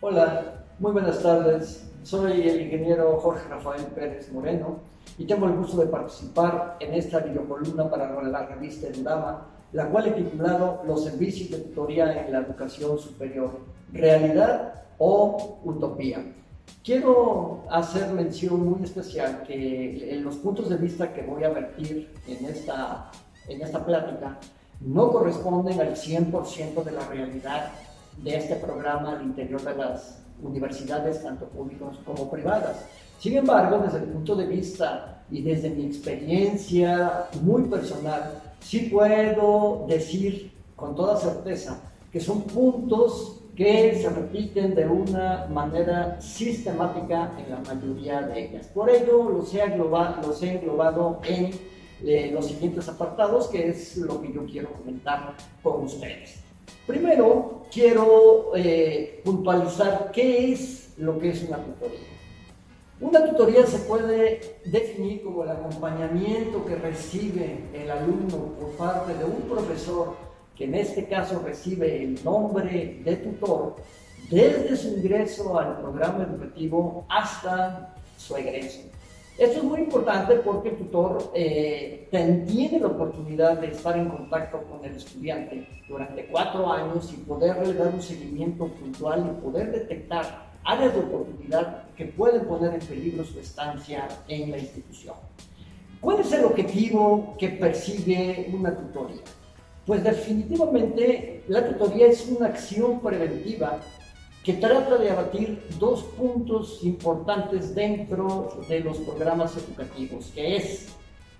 Hola, muy buenas tardes. Soy el ingeniero Jorge Rafael Pérez Moreno y tengo el gusto de participar en esta videocolumna para la revista Endama, la cual he titulado Los servicios de tutoría en la educación superior, realidad o utopía. Quiero hacer mención muy especial que en los puntos de vista que voy a vertir en esta, en esta plática no corresponden al 100% de la realidad de este programa al interior de las universidades, tanto públicas como privadas. Sin embargo, desde el punto de vista y desde mi experiencia muy personal, sí puedo decir con toda certeza que son puntos que se repiten de una manera sistemática en la mayoría de ellas. Por ello, los he englobado, los he englobado en eh, los siguientes apartados, que es lo que yo quiero comentar con ustedes. Primero, quiero eh, puntualizar qué es lo que es una tutoría. Una tutoría se puede definir como el acompañamiento que recibe el alumno por parte de un profesor, que en este caso recibe el nombre de tutor, desde su ingreso al programa educativo hasta su egreso. Esto es muy importante porque el tutor eh, tiene la oportunidad de estar en contacto con el estudiante durante cuatro años y poderle dar un seguimiento puntual y poder detectar áreas de oportunidad que pueden poner en peligro su estancia en la institución. ¿Cuál es el objetivo que persigue una tutoría? Pues definitivamente la tutoría es una acción preventiva que trata de abatir dos puntos importantes dentro de los programas educativos, que es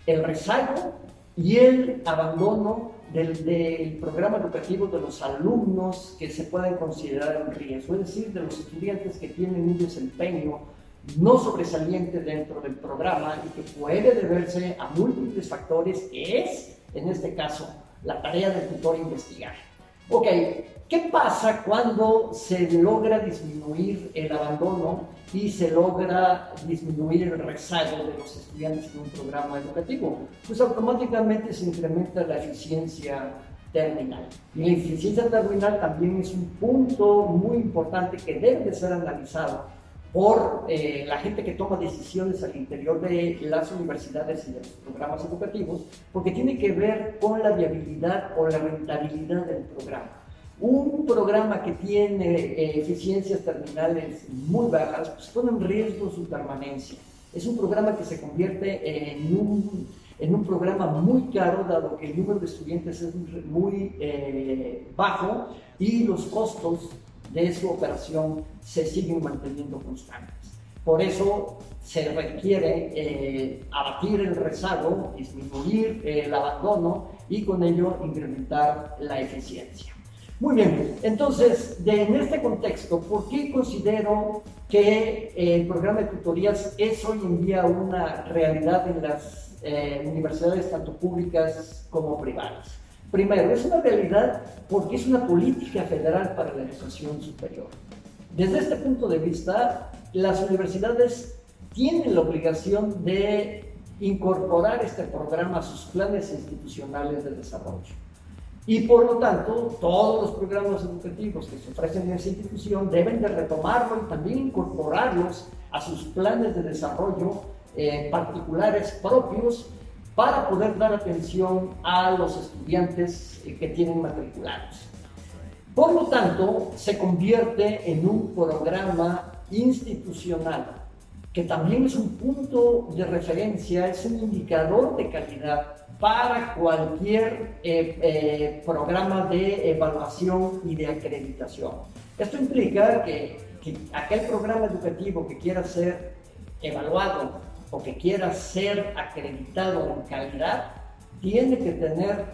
el rezago y el abandono del, programa educativo de los alumnos que se pueden considerar en riesgo, es decir, de los estudiantes que tienen un desempeño no sobresaliente dentro del programa y que puede deberse a múltiples factores, que es, en este caso, la tarea del tutor investigar. Ok, ¿qué pasa cuando se logra disminuir el abandono y se logra disminuir el rezago de los estudiantes en un programa educativo? Pues automáticamente se incrementa la eficiencia terminal. Y la eficiencia terminal también es un punto muy importante que debe de ser analizado por eh, la gente que toma decisiones al interior de las universidades y de los programas educativos, porque tiene que ver con la viabilidad o la rentabilidad del programa. Un programa que tiene eh, eficiencias terminales muy bajas, pues pone en riesgo su permanencia. Es un programa que se convierte en un, en un programa muy caro, dado que el número de estudiantes es muy eh, bajo y los costos de su operación se siguen manteniendo constantes. Por eso se requiere eh, abatir el rezago, disminuir el abandono y con ello incrementar la eficiencia. Muy bien, entonces, en este contexto, ¿por qué considero que el programa de tutorías es hoy en día una realidad en las eh, universidades tanto públicas como privadas? Primero, es una realidad porque es una política federal para la educación superior. Desde este punto de vista, las universidades tienen la obligación de incorporar este programa a sus planes institucionales de desarrollo. Y por lo tanto, todos los programas educativos que se ofrecen en esa institución deben de retomarlo y también incorporarlos a sus planes de desarrollo eh, particulares propios para poder dar atención a los estudiantes eh, que tienen matriculados. Por lo tanto, se convierte en un programa institucional que también es un punto de referencia, es un indicador de calidad para cualquier eh, eh, programa de evaluación y de acreditación. Esto implica que, que aquel programa educativo que quiera ser evaluado o que quiera ser acreditado en calidad, tiene que tener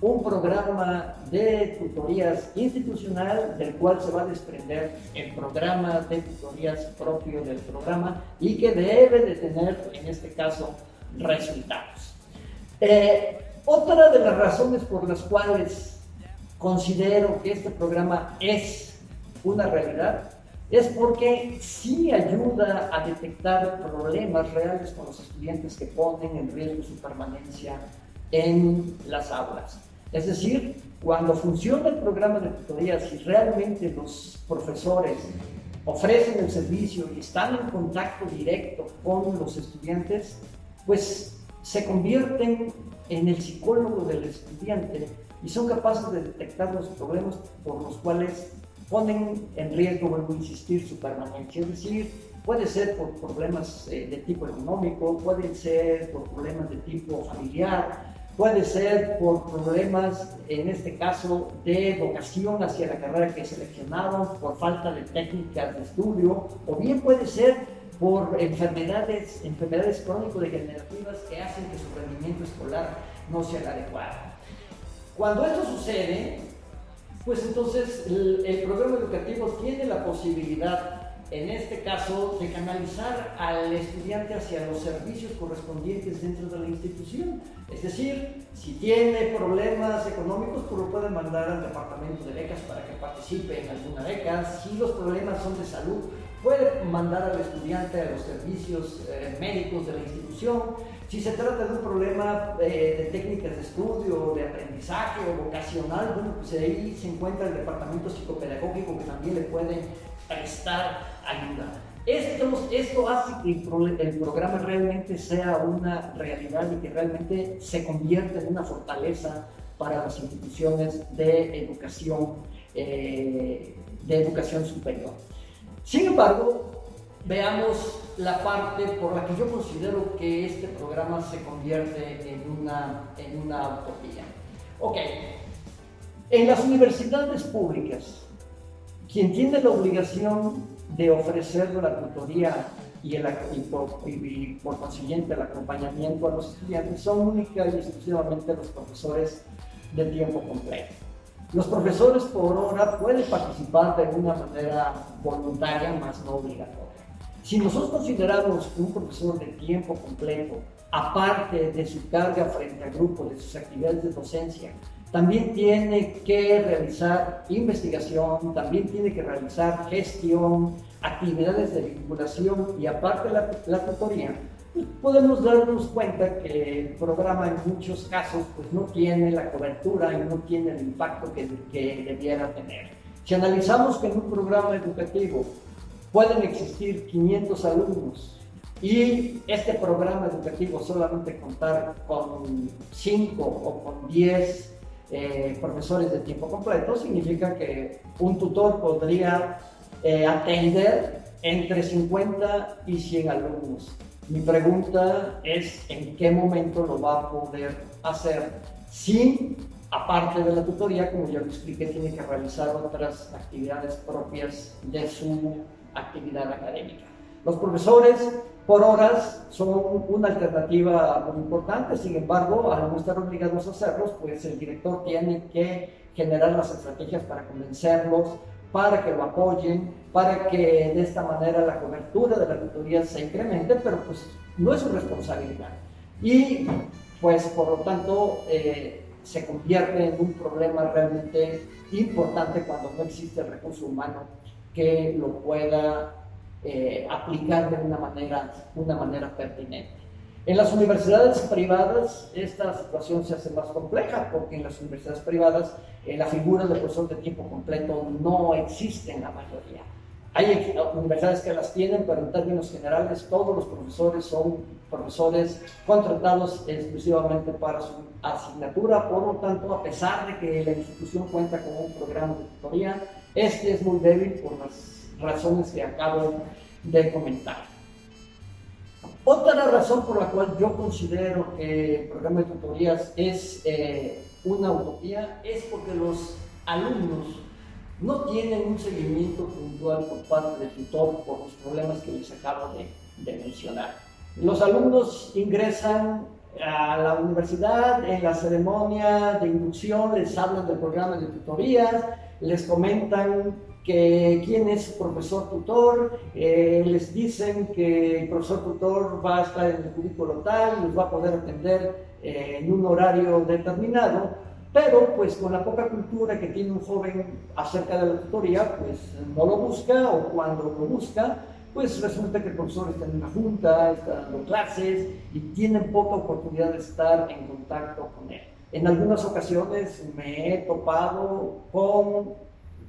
un programa de tutorías institucional del cual se va a desprender el programa de tutorías propio del programa y que debe de tener, en este caso, resultados. Eh, otra de las razones por las cuales considero que este programa es una realidad es porque sí ayuda a detectar problemas reales con los estudiantes que ponen en riesgo su permanencia en las aulas. Es decir, cuando funciona el programa de tutorías y realmente los profesores ofrecen el servicio y están en contacto directo con los estudiantes, pues se convierten en el psicólogo del estudiante y son capaces de detectar los problemas por los cuales ponen en riesgo, vuelvo a insistir, su permanencia. Es decir, puede ser por problemas eh, de tipo económico, puede ser por problemas de tipo familiar, puede ser por problemas, en este caso, de vocación hacia la carrera que seleccionaron, por falta de técnicas de estudio, o bien puede ser por enfermedades, enfermedades crónico-degenerativas que hacen que su rendimiento escolar no sea el adecuado. Cuando esto sucede, pues entonces el, programa educativo tiene la posibilidad, en este caso, de canalizar al estudiante hacia los servicios correspondientes dentro de la institución. Es decir, si tiene problemas económicos, pues lo pueden mandar al departamento de becas para que participe en alguna beca. Si los problemas son de salud, puede mandar al estudiante a los servicios eh, médicos de la institución. Si se trata de un problema eh, de técnicas de estudio, de aprendizaje o vocacional, bueno, pues ahí se encuentra el departamento psicopedagógico que también le puede prestar ayuda. Esto, esto hace que el, programa realmente sea una realidad y que realmente se convierta en una fortaleza para las instituciones de educación, eh, de educación superior. Sin embargo, veamos la parte por la que yo considero que este programa se convierte en una, en una utopía. Ok, en las universidades públicas, quien tiene la obligación de ofrecer la tutoría y, el, por, consiguiente el acompañamiento a los estudiantes son única y exclusivamente los profesores de tiempo completo. Los profesores por hora pueden participar de una manera voluntaria, más no obligatoria. Si nosotros consideramos un profesor de tiempo completo, aparte de su carga frente al grupo, de sus actividades de docencia, también tiene que realizar investigación, también tiene que realizar gestión, actividades de vinculación y aparte la, la tutoría, podemos darnos cuenta que el programa en muchos casos pues, no tiene la cobertura y no tiene el impacto que, que debiera tener. Si analizamos que en un programa educativo pueden existir 500 alumnos y este programa educativo solamente contar con 5 o con 10 eh, profesores de tiempo completo, significa que un tutor podría eh, atender entre 50 y 100 alumnos. Mi pregunta es en qué momento lo va a poder hacer si, aparte de la tutoría, como ya lo expliqué, tiene que realizar otras actividades propias de su actividad académica. Los profesores por horas son una alternativa muy importante, sin embargo, al no estar obligados a hacerlos, pues el director tiene que generar las estrategias para convencerlos, para que lo apoyen, para que de esta manera la cobertura de la tutoría se incremente, pero pues no es su responsabilidad. Y pues por lo tanto eh, se convierte en un problema realmente importante cuando no existe el recurso humano que lo pueda eh, aplicar de una manera, una manera pertinente. En las universidades privadas esta situación se hace más compleja porque en las universidades privadas eh, la figura del profesor de tiempo completo no existe en la mayoría. Hay universidades que las tienen, pero en términos generales todos los profesores son profesores contratados exclusivamente para su asignatura, por lo tanto, a pesar de que la institución cuenta con un programa de tutoría, este es muy débil por las razones que acabo de comentar. Otra razón por la cual yo considero que el programa de tutorías es eh, una utopía es porque los alumnos no tienen un seguimiento puntual por parte del tutor por los problemas que les acabo de, de mencionar. Los alumnos ingresan a la universidad, en la ceremonia de inducción les hablan del programa de tutorías, les comentan que quién es su profesor tutor, eh, les dicen que el profesor tutor va a estar en el cubículo tal, los va a poder atender eh, en un horario determinado, pero pues con la poca cultura que tiene un joven acerca de la tutoría, pues no lo busca o cuando lo busca, pues resulta que el profesor está en una junta, está dando clases y tiene poca oportunidad de estar en contacto con él. En algunas ocasiones me he topado con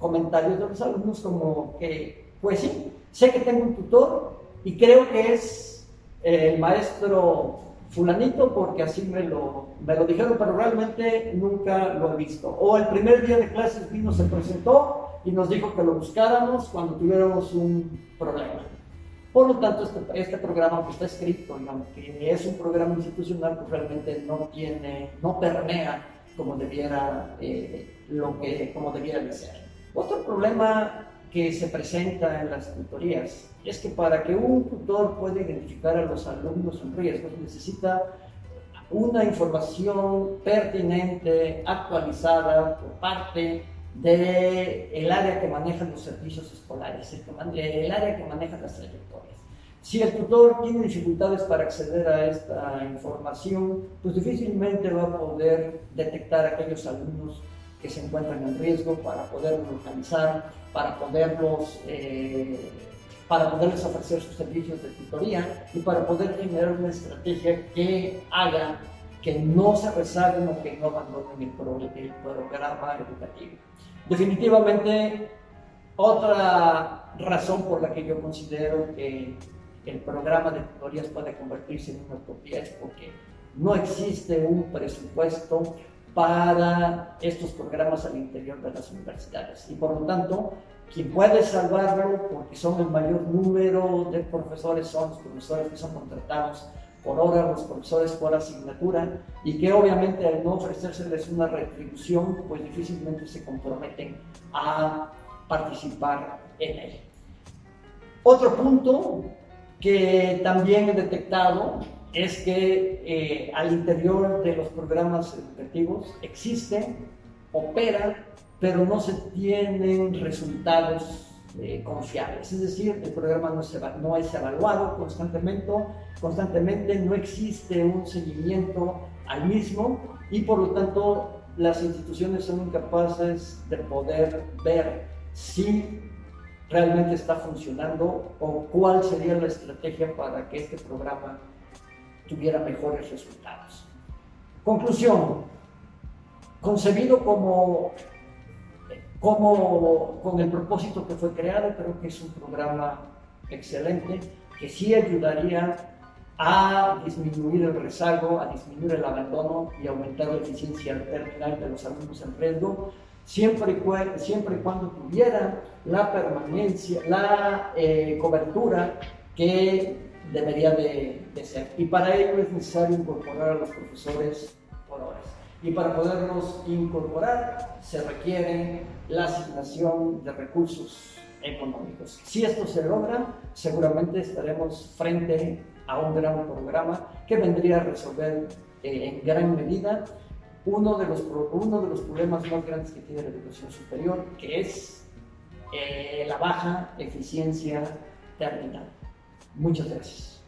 comentarios de los alumnos como que, pues sí, sé que tengo un tutor y creo que es el maestro fulanito porque así me lo, me lo dijeron, pero realmente nunca lo he visto. O el primer día de clases vino, se presentó y nos dijo que lo buscáramos cuando tuviéramos un problema. Por lo tanto, este, este programa que está escrito, y aunque es un programa institucional, pues realmente no tiene, no permea como debiera, eh, lo que, como debiera de ser. Otro problema que se presenta en las tutorías es que para que un tutor pueda identificar a los alumnos en riesgo necesita una información pertinente, actualizada por parte del área que maneja los servicios escolares, el, el área que maneja las trayectorias. Si el tutor tiene dificultades para acceder a esta información, pues difícilmente va a poder detectar a aquellos alumnos que se encuentran en riesgo para poderlos localizar, para poderlos, eh, para poderles ofrecer sus servicios de tutoría y para poder generar una estrategia que haga que no se rezaguen o que no abandonen el, el programa educativo. Definitivamente, otra razón por la que yo considero que el programa de tutorías puede convertirse en una utopía es porque no existe un presupuesto para estos programas al interior de las universidades. Y por lo tanto, quien puede salvarlo, porque son el mayor número de profesores, son los profesores que son contratados por hora, los profesores por asignatura, y que obviamente al no ofrecérseles una retribución, pues difícilmente se comprometen a participar en él. Otro punto que también he detectado es que eh, al interior de los programas educativos existe, opera, pero no se tienen resultados eh, confiables. Es decir, el programa no no es evaluado constantemente, constantemente, no existe un seguimiento al mismo y por lo tanto las instituciones son incapaces de poder ver si realmente está funcionando o cuál sería la estrategia para que este programa tuviera mejores resultados. Conclusión, concebido como, como con el propósito que fue creado, creo que es un programa excelente que sí ayudaría a disminuir el rezago, a disminuir el abandono y aumentar la eficiencia terminal de los alumnos en riesgo, siempre y, siempre cuando tuviera la permanencia, la eh, cobertura que debería de, ser. Y para ello es necesario incorporar a los profesores por horas. Y para poderlos incorporar se requiere la asignación de recursos económicos. Si esto se logra, seguramente estaremos frente a un gran programa que vendría a resolver eh, en gran medida uno de, los, uno de los problemas más grandes que tiene la educación superior, que es eh, la baja eficiencia terminal. Muchas gracias.